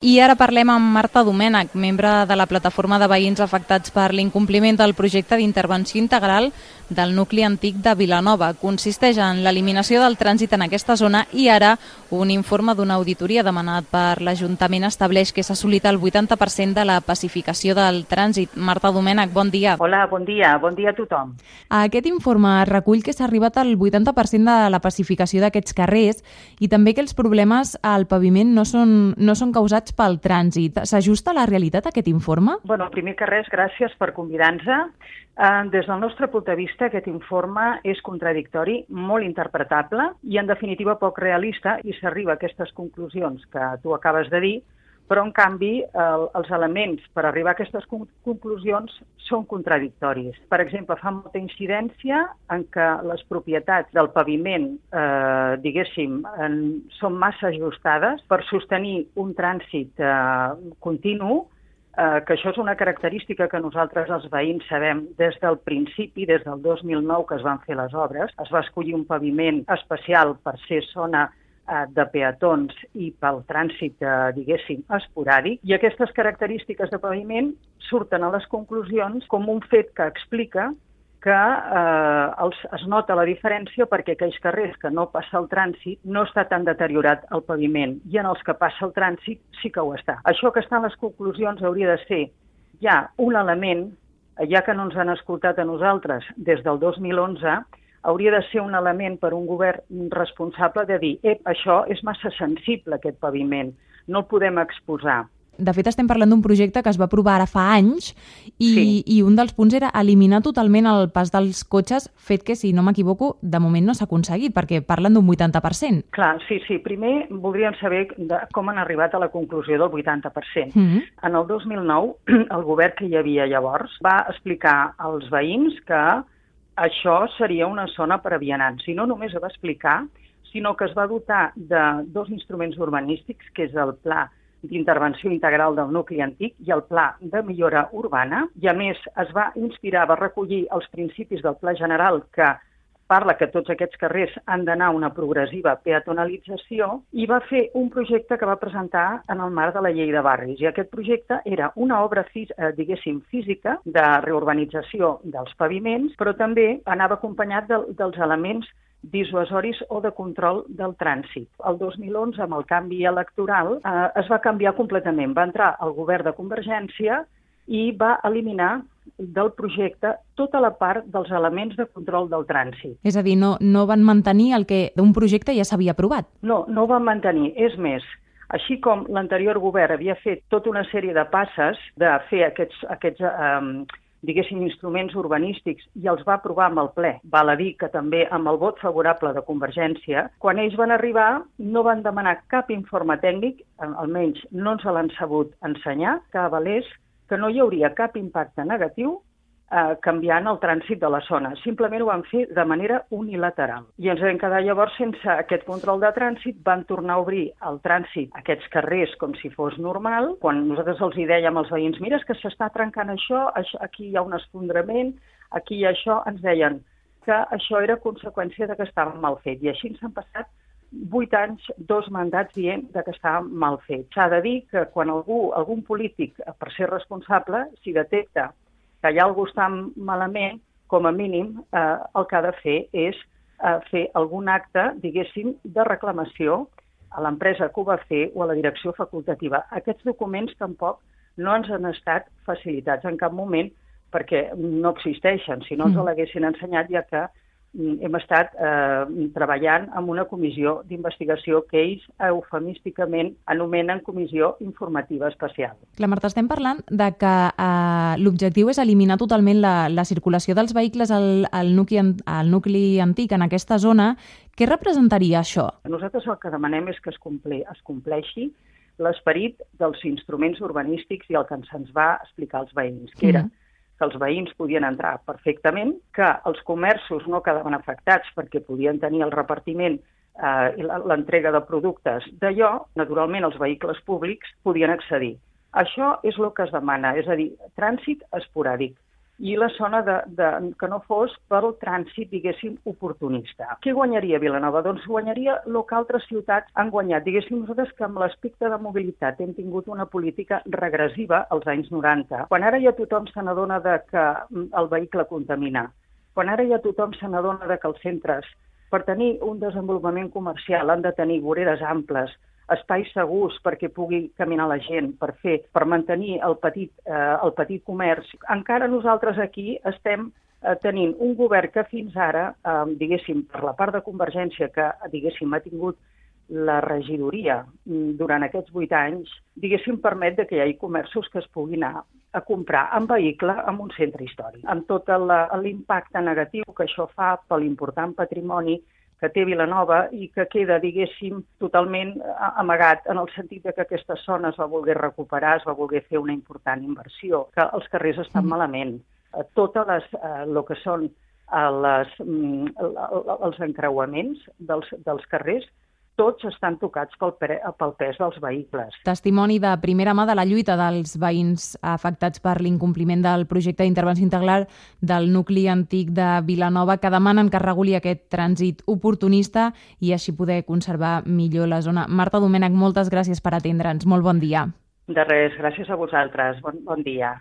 I ara parlem amb Marta Domènech, membre de la plataforma de veïns afectats per l'incompliment del projecte d'intervenció integral del nucli antic de Vilanova. Consisteix en l'eliminació del trànsit en aquesta zona i ara un informe d'una auditoria demanat per l'Ajuntament estableix que s'ha assolit el 80% de la pacificació del trànsit. Marta Domènech, bon dia. Hola, bon dia. Bon dia a tothom. Aquest informe recull que s'ha arribat al 80% de la pacificació d'aquests carrers i també que els problemes al paviment no són, no són causats afectats pel trànsit. S'ajusta a la realitat aquest informe? Bueno, primer que res, gràcies per convidar-nos. Eh, des del nostre punt de vista, aquest informe és contradictori, molt interpretable i, en definitiva, poc realista i s'arriba a aquestes conclusions que tu acabes de dir però en canvi el, els elements per arribar a aquestes conclusions són contradictoris. Per exemple, fa molta incidència en que les propietats del paviment, eh, diguéssim, en, són massa ajustades per sostenir un trànsit eh, continu, eh, que això és una característica que nosaltres els veïns sabem des del principi, des del 2009 que es van fer les obres. Es va escollir un paviment especial per ser zona de peatons i pel trànsit, eh, diguéssim, esporàdic, i aquestes característiques de paviment surten a les conclusions com un fet que explica que eh, els, es nota la diferència perquè aquells carrers que no passa el trànsit no està tan deteriorat el paviment i en els que passa el trànsit sí que ho està. Això que està en les conclusions hauria de ser ja un element, ja que no ens han escoltat a nosaltres des del 2011, hauria de ser un element per un govern responsable de dir ep, això és massa sensible, aquest paviment, no el podem exposar. De fet, estem parlant d'un projecte que es va aprovar ara fa anys i, sí. i un dels punts era eliminar totalment el pas dels cotxes, fet que, si no m'equivoco, de moment no s'ha aconseguit, perquè parlen d'un 80%. Clar, sí, sí. Primer voldríem saber de com han arribat a la conclusió del 80%. Mm -hmm. En el 2009, el govern que hi havia llavors va explicar als veïns que això seria una zona per a vianants. I no només ho va explicar, sinó que es va dotar de dos instruments urbanístics, que és el Pla d'intervenció integral del nucli antic i el Pla de millora urbana, i a més es va inspirar, va recollir els principis del Pla general que parla que tots aquests carrers han d'anar a una progressiva peatonalització i va fer un projecte que va presentar en el marc de la llei de barris. I aquest projecte era una obra, eh, diguéssim, física de reurbanització dels paviments, però també anava acompanyat de, dels elements dissuasoris o de control del trànsit. El 2011, amb el canvi electoral, eh, es va canviar completament. Va entrar el govern de Convergència i va eliminar del projecte tota la part dels elements de control del trànsit. És a dir, no, no van mantenir el que d'un projecte ja s'havia aprovat? No, no ho van mantenir. És més, així com l'anterior govern havia fet tota una sèrie de passes de fer aquests, aquests eh, diguéssim, instruments urbanístics i els va aprovar amb el ple. Val a dir que també amb el vot favorable de Convergència, quan ells van arribar no van demanar cap informe tècnic, almenys no ens l'han sabut ensenyar, que avalés que no hi hauria cap impacte negatiu eh, canviant el trànsit de la zona. Simplement ho van fer de manera unilateral. I ens vam quedar llavors sense aquest control de trànsit, van tornar a obrir el trànsit, aquests carrers, com si fos normal. Quan nosaltres els hi dèiem als veïns, mira, és que s'està trencant això, això, aquí hi ha un esfondrament, aquí hi ha això, ens deien que això era conseqüència de que estava mal fet. I així ens han passat vuit anys, dos mandats dient de que està mal fet. S'ha de dir que quan algú, algun polític, per ser responsable, si detecta que hi ha algú està malament, com a mínim eh, el que ha de fer és eh, fer algun acte, diguéssim, de reclamació a l'empresa que ho va fer o a la direcció facultativa. Aquests documents tampoc no ens han estat facilitats en cap moment perquè no existeixen. Si no ens mm. l'haguessin ensenyat, ja que hem estat eh, treballant amb una comissió d'investigació que ells eufemísticament anomenen Comissió Informativa Especial. La Marta, estem parlant de que eh, l'objectiu és eliminar totalment la, la circulació dels vehicles al, al, nucli, al nucli antic en aquesta zona. Què representaria això? Nosaltres el que demanem és que es, comple, es compleixi l'esperit dels instruments urbanístics i el que se'ns va explicar als veïns, que era mm que els veïns podien entrar perfectament, que els comerços no quedaven afectats perquè podien tenir el repartiment eh, i l'entrega de productes d'allò, naturalment els vehicles públics podien accedir. Això és el que es demana, és a dir, trànsit esporàdic. I la zona de, de, que no fos pel trànsit, diguéssim, oportunista. Què guanyaria Vilanova? Doncs guanyaria el que altres ciutats han guanyat. Diguéssim, nosaltres que amb l'aspecte de mobilitat hem tingut una política regressiva als anys 90, quan ara ja tothom se n'adona que el vehicle contamina, quan ara ja tothom se n'adona que els centres, per tenir un desenvolupament comercial, han de tenir voreres amples, espais segurs perquè pugui caminar la gent, per fer, per mantenir el petit, eh, el petit comerç. Encara nosaltres aquí estem eh, tenint un govern que fins ara, eh, diguéssim, per la part de Convergència, que, diguéssim, ha tingut la regidoria mm, durant aquests vuit anys, diguéssim, permet que hi hagi comerços que es puguin anar a comprar en vehicle en un centre històric, amb tot l'impacte negatiu que això fa per l'important patrimoni que té Vilanova i que queda, diguéssim, totalment amagat en el sentit de que aquesta zona es va voler recuperar, es va voler fer una important inversió, que els carrers estan mm. malament. Eh, totes les, eh, el que són eh, les, mm, els encreuaments dels, dels carrers tots estan tocats pel, pel pes dels vehicles. Testimoni de primera mà de la lluita dels veïns afectats per l'incompliment del projecte d'intervenció integral del nucli antic de Vilanova que demanen que reguli aquest trànsit oportunista i així poder conservar millor la zona. Marta Domènech, moltes gràcies per atendre'ns. Molt bon dia. De res, gràcies a vosaltres. Bon, bon dia.